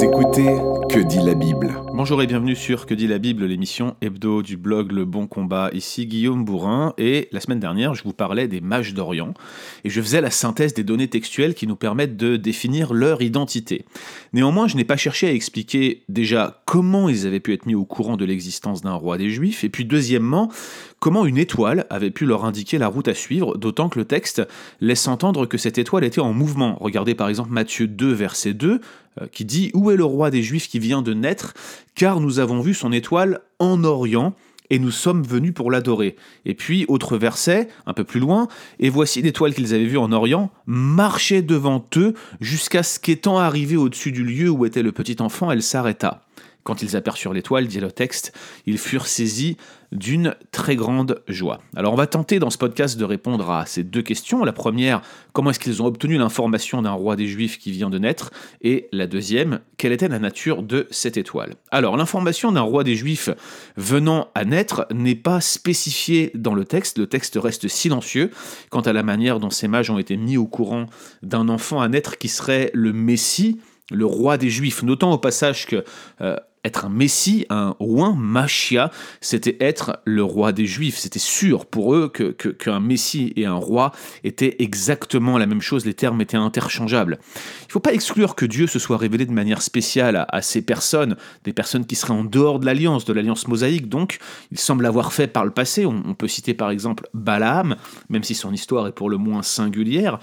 Écoutez Que dit la Bible Bonjour et bienvenue sur Que dit la Bible, l'émission hebdo du blog Le Bon Combat. Ici Guillaume Bourrin et la semaine dernière, je vous parlais des mages d'Orient et je faisais la synthèse des données textuelles qui nous permettent de définir leur identité. Néanmoins, je n'ai pas cherché à expliquer déjà comment ils avaient pu être mis au courant de l'existence d'un roi des Juifs et puis deuxièmement, comment une étoile avait pu leur indiquer la route à suivre, d'autant que le texte laisse entendre que cette étoile était en mouvement. Regardez par exemple Matthieu 2, verset 2, euh, qui dit Où est le roi des Juifs qui vient de naître? Car nous avons vu son étoile en Orient et nous sommes venus pour l'adorer. Et puis, autre verset, un peu plus loin, et voici l'étoile qu'ils avaient vue en Orient marchait devant eux jusqu'à ce qu'étant arrivée au-dessus du lieu où était le petit enfant, elle s'arrêta. Quand ils aperçurent l'étoile, dit le texte, ils furent saisis d'une très grande joie. Alors on va tenter dans ce podcast de répondre à ces deux questions. La première, comment est-ce qu'ils ont obtenu l'information d'un roi des Juifs qui vient de naître? Et la deuxième, quelle était la nature de cette étoile? Alors l'information d'un roi des Juifs venant à naître n'est pas spécifiée dans le texte. Le texte reste silencieux quant à la manière dont ces mages ont été mis au courant d'un enfant à naître qui serait le Messie le roi des Juifs, notant au passage que euh, être un Messie, un un Machia, c'était être le roi des Juifs. C'était sûr pour eux qu'un que, Messie et un roi étaient exactement la même chose, les termes étaient interchangeables. Il ne faut pas exclure que Dieu se soit révélé de manière spéciale à, ces personnes, des personnes qui seraient en dehors de l'alliance, de l'alliance mosaïque, donc il semble l'avoir fait par le passé. On peut citer par exemple Balaam, même si son histoire est pour le moins singulière.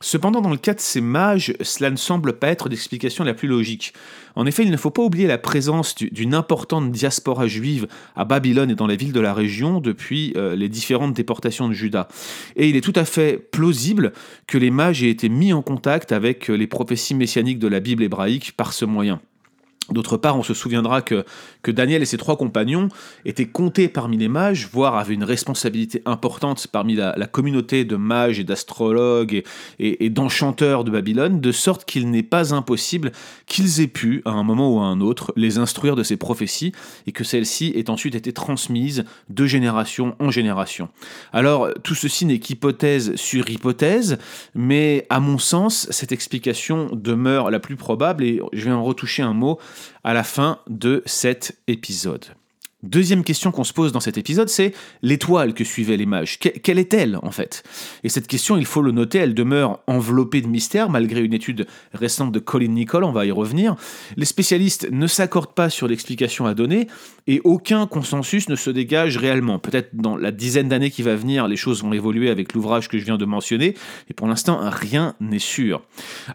Cependant, dans le cas de ces mages, cela ne semble pas être l'explication la plus logique. En effet, il ne faut pas oublier la présence d'une importante diaspora juive à Babylone et dans les villes de la région depuis euh, les différentes déportations de Juda. Et il est tout à fait plausible que les mages aient été mis en contact avec les prophéties messianiques de la Bible hébraïque par ce moyen. D'autre part, on se souviendra que, Daniel et ses trois compagnons étaient comptés parmi les mages, voire avaient une responsabilité importante parmi la, communauté de mages et d'astrologues et, d'enchanteurs de Babylone, de sorte qu'il n'est pas impossible qu'ils aient pu, à un moment ou à un autre, les instruire de ces prophéties et que celles-ci aient ensuite été transmises de génération en génération. Alors, tout ceci n'est qu'hypothèse sur hypothèse, mais à mon sens, cette explication demeure la plus probable et je vais en retoucher un mot à la fin de cet épisode. Deuxième question qu'on se pose dans cet épisode, c'est l'étoile que suivaient les mages. quelle est-elle en fait? Et cette question, il faut le noter, elle demeure enveloppée de mystère malgré une étude récente de Colin Nicole, on va y revenir. Les spécialistes ne s'accordent pas sur l'explication à donner et aucun consensus ne se dégage réellement. Peut-être dans la dizaine d'années qui va venir, les choses vont évoluer avec l'ouvrage que je viens de mentionner, et pour l'instant, rien n'est sûr.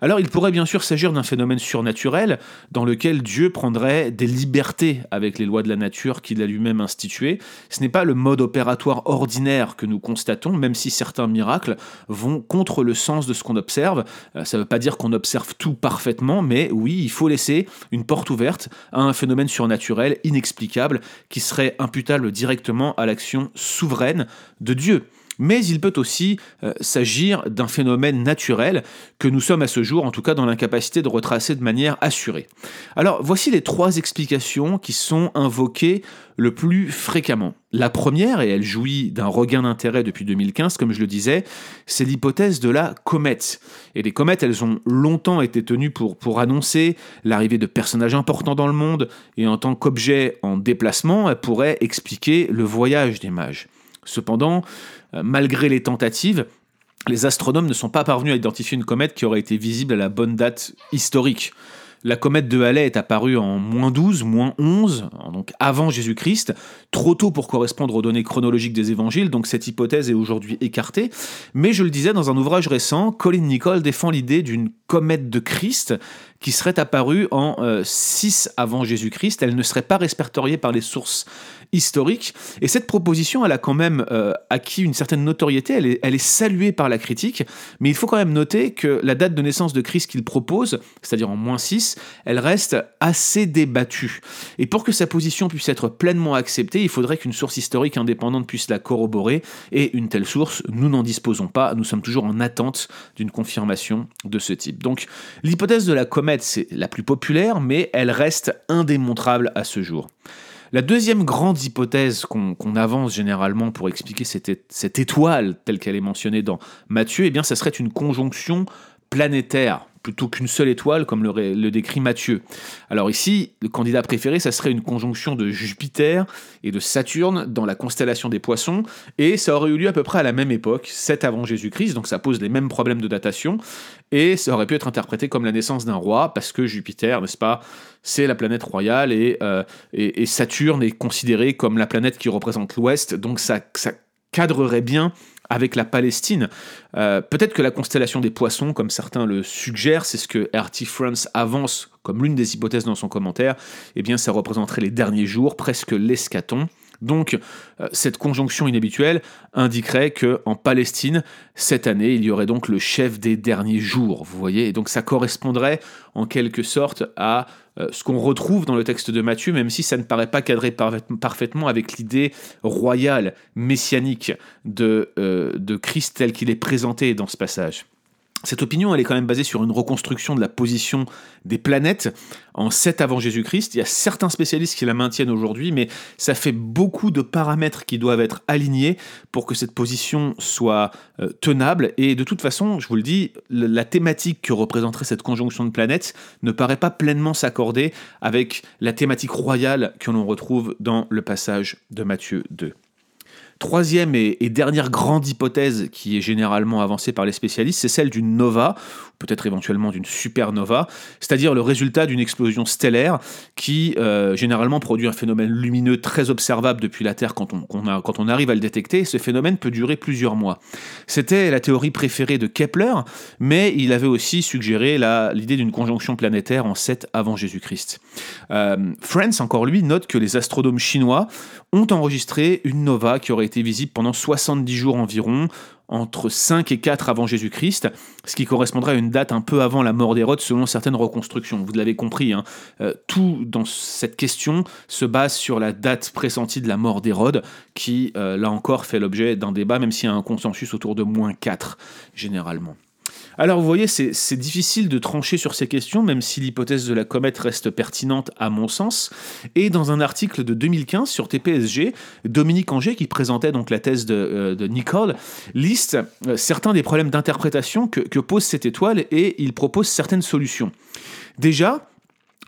Alors il pourrait bien sûr s'agir d'un phénomène surnaturel dans lequel Dieu prendrait des libertés avec les lois de la nature qu'il lui-même institué. Ce n'est pas le mode opératoire ordinaire que nous constatons, même si certains miracles vont contre le sens de ce qu'on observe. Euh, ça ne veut pas dire qu'on observe tout parfaitement, mais oui, il faut laisser une porte ouverte à un phénomène surnaturel inexplicable qui serait imputable directement à l'action souveraine de Dieu mais il peut aussi euh, s'agir d'un phénomène naturel que nous sommes à ce jour, en tout cas dans l'incapacité de retracer de manière assurée. Alors voici les trois explications qui sont invoquées le plus fréquemment. La première, et elle jouit d'un regain d'intérêt depuis 2015, comme je le disais, c'est l'hypothèse de la comète. Et les comètes, elles ont longtemps été tenues pour, pour annoncer l'arrivée de personnages importants dans le monde, et en tant qu'objet en déplacement, elles pourraient expliquer le voyage des mages. Cependant, euh, malgré les tentatives, les astronomes ne sont pas parvenus à identifier une comète qui aurait été visible à la bonne date historique. La comète de Halley est apparue en moins 12, moins 11, donc avant Jésus-Christ, trop tôt pour correspondre aux données chronologiques des évangiles, donc cette hypothèse est aujourd'hui écartée. Mais je le disais dans un ouvrage récent, Colin Nicole défend l'idée d'une comète de Christ qui serait apparue en 6 euh, avant Jésus-Christ. Elle ne serait pas répertoriée par les sources historiques. Et cette proposition, elle a quand même euh, acquis une certaine notoriété, elle est, elle est, saluée par la critique, mais il faut quand même noter que la date de naissance de Christ qu'il propose, c'est-à-dire en moins 6, elle reste assez débattue. Et pour que sa position puisse être pleinement acceptée, il faudrait qu'une source historique indépendante puisse la corroborer, et une telle source, nous n'en disposons pas, nous sommes toujours en attente d'une confirmation de ce type. Donc l'hypothèse de la comète, c'est la plus populaire, mais elle reste indémontrable à ce jour. La deuxième grande hypothèse qu'on avance généralement pour expliquer cette, étoile telle qu'elle est mentionnée dans Matthieu, eh bien, ça serait une conjonction planétaire plutôt qu'une seule étoile, comme le, décrit Matthieu. Alors ici, le candidat préféré, ça serait une conjonction de Jupiter et de Saturne dans la constellation des poissons, et ça aurait eu lieu à peu près à la même époque, 7 avant Jésus-Christ, donc ça pose les mêmes problèmes de datation, et ça aurait pu être interprété comme la naissance d'un roi, parce que Jupiter, n'est-ce pas, c'est la planète royale, et, euh, Saturne est considéré comme la planète qui représente l'Ouest, donc ça, ça cadrerait bien avec la Palestine. Euh, peut-être que la constellation des poissons, comme certains le suggèrent, c'est ce que R.T. France avance comme l'une des hypothèses dans son commentaire, eh bien ça représenterait les derniers jours, presque l'escaton. Donc, euh, cette conjonction inhabituelle indiquerait que en Palestine, cette année, il y aurait donc le chef des derniers jours, vous voyez, et donc ça correspondrait en quelque sorte à euh, ce qu'on retrouve dans le texte de Matthieu, même si ça ne paraît pas cadrer parfaitement avec l'idée royale, messianique de, euh, de Christ tel qu'il est présenté dans ce passage. Cette opinion, elle est quand même basée sur une reconstruction de la position des planètes en 7 avant Jésus-Christ. Il y a certains spécialistes qui la maintiennent aujourd'hui, mais ça fait beaucoup de paramètres qui doivent être alignés pour que cette position soit euh, tenable. Et de toute façon, je vous le dis, la thématique que représenterait cette conjonction de planètes ne paraît pas pleinement s'accorder avec la thématique royale que l'on retrouve dans le passage de Matthieu 2. Troisième et, dernière grande hypothèse qui est généralement avancée par les spécialistes, c'est celle d'une nova, peut-être éventuellement d'une supernova, c'est-à-dire le résultat d'une explosion stellaire qui euh, généralement produit un phénomène lumineux très observable depuis la Terre quand on, quand on arrive à le détecter. Ce phénomène peut durer plusieurs mois. C'était la théorie préférée de Kepler, mais il avait aussi suggéré l'idée d'une conjonction planétaire en 7 avant Jésus-Christ. Euh, France, encore lui, note que les astronomes chinois ont enregistré une nova qui aurait visible pendant 70 jours environ, entre 5 et 4 avant Jésus-Christ, ce qui correspondrait à une date un peu avant la mort d'Hérode selon certaines reconstructions. Vous l'avez compris, hein. euh, tout dans cette question se base sur la date pressentie de la mort d'Hérode, qui euh, là encore fait l'objet d'un débat, même s'il y a un consensus autour de moins 4 généralement. Alors vous voyez, c'est difficile de trancher sur ces questions, même si l'hypothèse de la comète reste pertinente à mon sens. Et dans un article de 2015 sur TPSG, Dominique Anger, qui présentait donc la thèse de, euh, Nicole, liste euh, certains des problèmes d'interprétation que pose cette étoile et il propose certaines solutions. Déjà,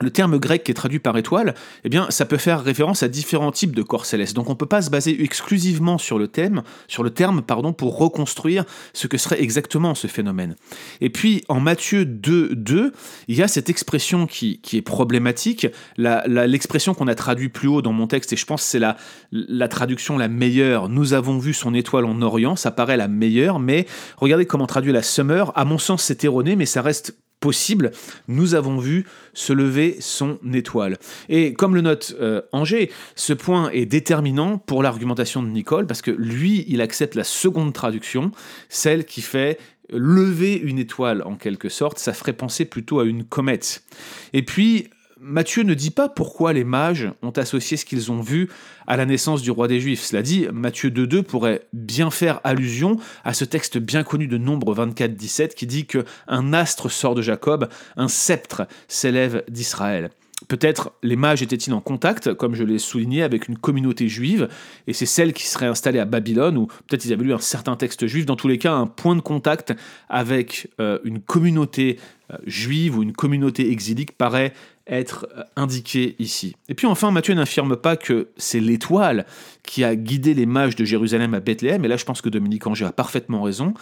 le terme grec qui est traduit par étoile, eh bien, ça peut faire référence à différents types de corps célestes. Donc, on ne peut pas se baser exclusivement sur le thème, sur le terme, pardon, pour reconstruire ce que serait exactement ce phénomène. Et puis, en Matthieu 2, 2, il y a cette expression qui, est problématique, l'expression qu'on a traduite plus haut dans mon texte, et je pense que c'est la, traduction la meilleure. Nous avons vu son étoile en Orient, ça paraît la meilleure, mais regardez comment traduit la Summer. À mon sens, c'est erroné, mais ça reste possible, nous avons vu se lever son étoile. Et comme le note euh, Angers, ce point est déterminant pour l'argumentation de Nicole, parce que lui, il accepte la seconde traduction, celle qui fait lever une étoile en quelque sorte, ça ferait penser plutôt à une comète. Et puis, Matthieu ne dit pas pourquoi les mages ont associé ce qu'ils ont vu à la naissance du roi des Juifs. Cela dit, Matthieu 2.2 pourrait bien faire allusion à ce texte bien connu de Nombre 24-17 qui dit que un astre sort de Jacob, un sceptre s'élève d'Israël. Peut-être les mages étaient-ils en contact, comme je l'ai souligné, avec une communauté juive, et c'est celle qui serait installée à Babylone, ou peut-être ils avaient lu un certain texte juif, dans tous les cas un point de contact avec euh, une communauté euh, juive ou une communauté exilique paraît être euh, indiqué ici. Et puis enfin, Matthieu n'affirme pas que c'est l'étoile qui a guidé les mages de Jérusalem à Bethléem, et là je pense que Dominique Anger a parfaitement raison.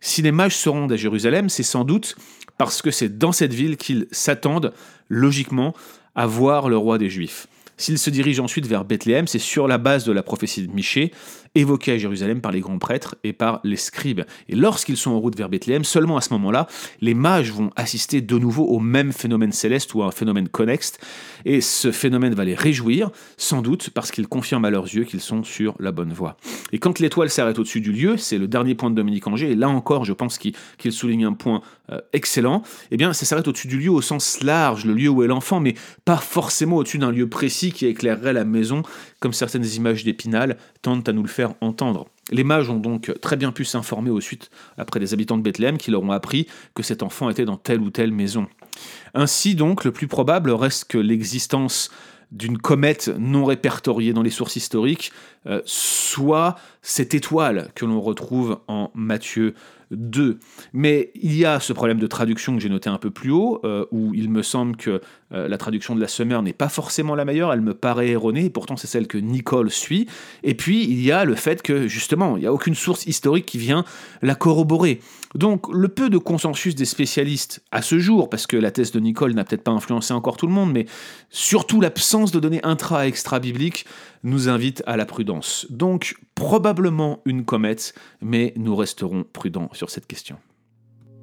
Si les mages se rendent à Jérusalem, c'est sans doute parce que c'est dans cette ville qu'ils s'attendent logiquement à voir le roi des Juifs. S'ils se dirigent ensuite vers Bethléem, c'est sur la base de la prophétie de Michée, évoquée à Jérusalem par les grands prêtres et par les scribes. Et lorsqu'ils sont en route vers Bethléem, seulement à ce moment-là, les mages vont assister de nouveau au même phénomène céleste ou à un phénomène connexe, et ce phénomène va les réjouir, sans doute parce qu'ils confirment à leurs yeux qu'ils sont sur la bonne voie. Et quand l'étoile s'arrête au-dessus du lieu, c'est le dernier point de Dominique Anger, et là encore, je pense qu'il souligne un point euh, excellent, eh bien, ça s'arrête au-dessus du lieu au sens large, le lieu où est l'enfant, mais pas forcément au-dessus d'un lieu précis qui éclairerait la maison, comme certaines images d'Épinal tentent à nous le faire entendre. Les mages ont donc très bien pu s'informer au suite après des habitants de Bethléem qui leur ont appris que cet enfant était dans telle ou telle maison. Ainsi donc, le plus probable reste que l'existence d'une comète non répertoriée dans les sources historiques, euh, soit cette étoile que l'on retrouve en Matthieu 2. Mais il y a ce problème de traduction que j'ai noté un peu plus haut, euh, où il me semble que euh, la traduction de la Summer n'est pas forcément la meilleure, elle me paraît erronée, et pourtant c'est celle que Nicole suit. Et puis il y a le fait que justement, il n'y a aucune source historique qui vient la corroborer. Donc le peu de consensus des spécialistes à ce jour, parce que la thèse de Nicole n'a peut-être pas influencé encore tout le monde, mais surtout l'absence de données intra- et extra-bibliques nous invite à la prudence. Donc probablement une comète, mais nous resterons prudents sur cette question.